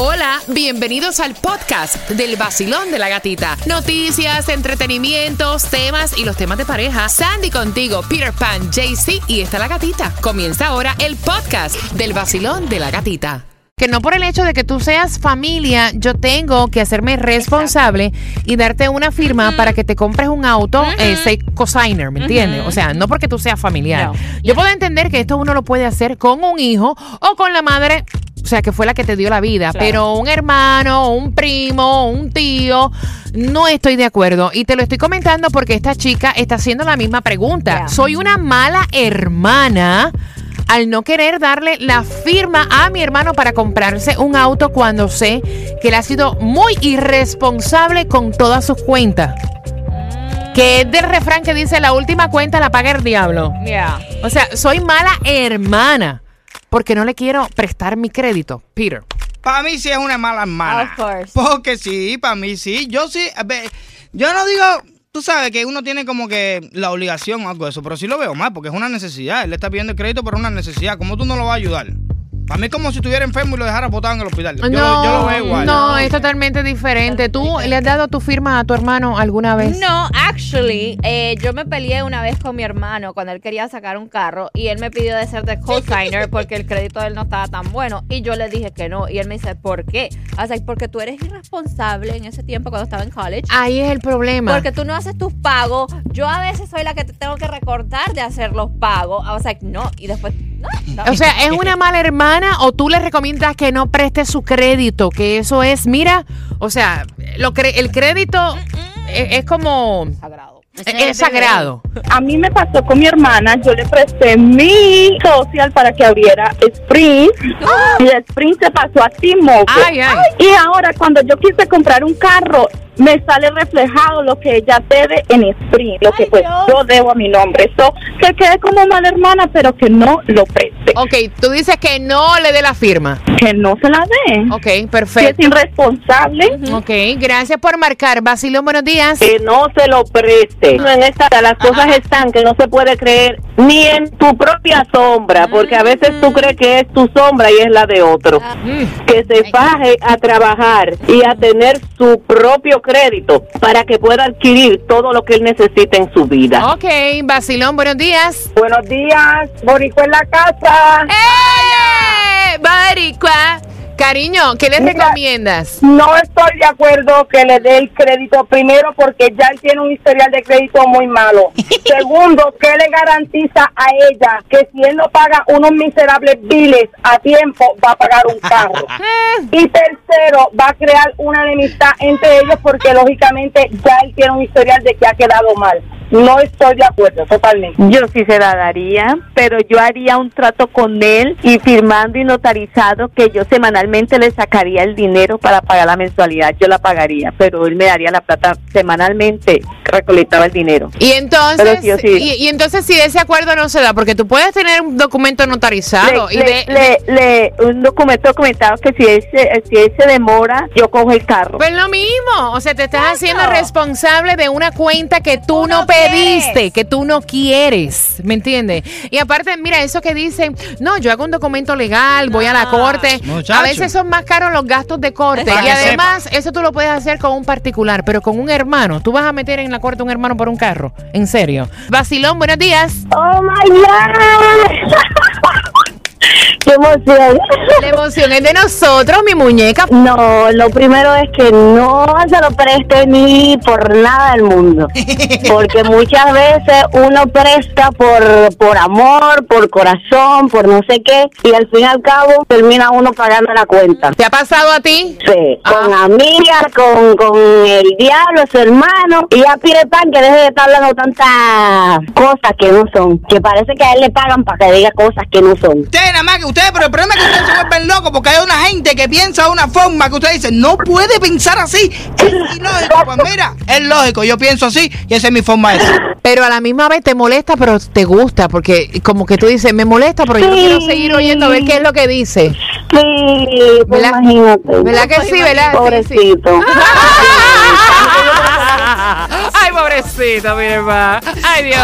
Hola, bienvenidos al podcast del vacilón de la gatita. Noticias, entretenimientos, temas y los temas de pareja. Sandy contigo, Peter Pan, JC y está la gatita. Comienza ahora el podcast del vacilón de la gatita. Que no por el hecho de que tú seas familia, yo tengo que hacerme responsable y darte una firma para que te compres un auto, eh, say cosigner, ¿me entiendes? O sea, no porque tú seas familiar. No. Yo puedo entender que esto uno lo puede hacer con un hijo o con la madre o sea, que fue la que te dio la vida. Claro. Pero un hermano, un primo, un tío, no estoy de acuerdo. Y te lo estoy comentando porque esta chica está haciendo la misma pregunta. Soy una mala hermana al no querer darle la firma a mi hermano para comprarse un auto cuando sé que él ha sido muy irresponsable con todas sus cuentas. Que es del refrán que dice la última cuenta la paga el diablo. Yeah. O sea, soy mala hermana porque no le quiero prestar mi crédito, Peter. Para mí sí es una mala hermana. Of course. Porque sí, para mí sí. Yo sí, a ver, yo no digo, tú sabes que uno tiene como que la obligación o algo de eso, pero sí lo veo mal porque es una necesidad. Él le está pidiendo el crédito por una necesidad. ¿Cómo tú no lo vas a ayudar? Para mí es como si estuviera enfermo y lo dejara botado en el hospital. Yo, no, yo lo veo igual. no, totalmente diferente. ¿Tú le has dado tu firma a tu hermano alguna vez? No, actually, eh, yo me peleé una vez con mi hermano cuando él quería sacar un carro y él me pidió de ser de cosigner porque el crédito de él no estaba tan bueno y yo le dije que no y él me dice, ¿por qué? O sea, porque tú eres irresponsable en ese tiempo cuando estaba en college. Ahí es el problema. Porque tú no haces tus pagos. Yo a veces soy la que te tengo que recordar de hacer los pagos. O sea, no. Y después. O sea, ¿es una mala hermana o tú le recomiendas que no preste su crédito? Que eso es, mira, o sea, lo cre- el crédito es, es como... sagrado. Es sagrado. A mí me pasó con mi hermana, yo le presté mi social para que abriera Sprint y de Sprint se pasó a T-Mobile. Ay, ay. Y ahora cuando yo quise comprar un carro, me sale reflejado lo que ella debe en Sprint, lo que pues Dios. yo debo a mi nombre. Eso que quede como mala hermana, pero que no lo preste, Ok, tú dices que no le dé la firma. que no se la dé. Ok, Que es perfecto. irresponsable. Ok, gracias por marcar. Basilio, buenos días. que no se lo preste. En esta las cosas están que no se puede creer ni en tu propia sombra, porque a veces tú crees que es tu sombra y es la de otro. Mm. Que se faje a trabajar y a tener su propio crédito para que pueda adquirir todo lo que él necesita en su vida. Ok, Basilón, buenos días. Buenos días, Boricua en la casa. ¡Eh! Baricua. Cariño, ¿qué le recomiendas? No estoy de acuerdo que le dé el crédito primero porque ya él tiene un historial de crédito muy malo. Segundo, ¿qué le garantiza a ella que si él no paga unos miserables biles a tiempo va a pagar un carro? Y tercero, va a crear una enemistad entre ellos porque lógicamente ya él tiene un historial de que ha quedado mal. No estoy de acuerdo, totalmente. Yo sí se la daría, pero yo haría un trato con él y firmando y notarizado que yo semanalmente le sacaría el dinero para pagar la mensualidad. Yo la pagaría, pero él me daría la plata semanalmente, recolectaba el dinero. Y entonces, Pero sí, sí. Y, y entonces si ese acuerdo no se da, porque tú puedes tener un documento notarizado le, y le- de, le- le- un documento documentado que si él, se, si él se demora, yo cojo el carro. Pues lo mismo, o sea, te estás haciendo responsable de una cuenta que tú no no quieres. que tú no quieres, ¿me entiendes? Y aparte, mira, eso que dicen, no, yo hago un documento legal, voy a la corte, Muchacho. a veces son más caros los gastos de corte Para y además eso tú lo puedes hacer con un particular, pero con un hermano, tú vas a meter en la corte un hermano por un carro, en serio. Vacilón, buenos días. ¡Oh, my God! ¡Qué emoción! La emoción es de nosotros, mi muñeca. No, lo primero es que no se lo preste ni por nada del mundo. Porque muchas veces uno presta por, por amor, por corazón, por no sé qué, y al fin y al cabo termina uno pagando la cuenta. ¿Te ha pasado a ti? Sí, con Ah. amigas, con, con el diablo, su hermano, y ya pide pan que deje de estar hablando tantas cosas que no son, que parece que a él le pagan para que diga cosas que no son. Ustedes nada más que ustedes, pero el problema es que ustedes se vuelven locos porque hay una gente que piensa de una forma que ustedes dicen, no puede pensar así. Es ilógico. Pues mira, es lógico, yo pienso así y esa es mi forma de ser. Pero a la misma vez te molesta, pero te gusta, porque como que tú dices, me molesta, pero yo quiero seguir oyendo a ver qué es lo que dice. Sí, pues ¿Verdad? imagínate. ¿Verdad que sí, verdad? Sí, sí. Pobrecito. Ay, pobrecito, mi hermano. Ay, Dios.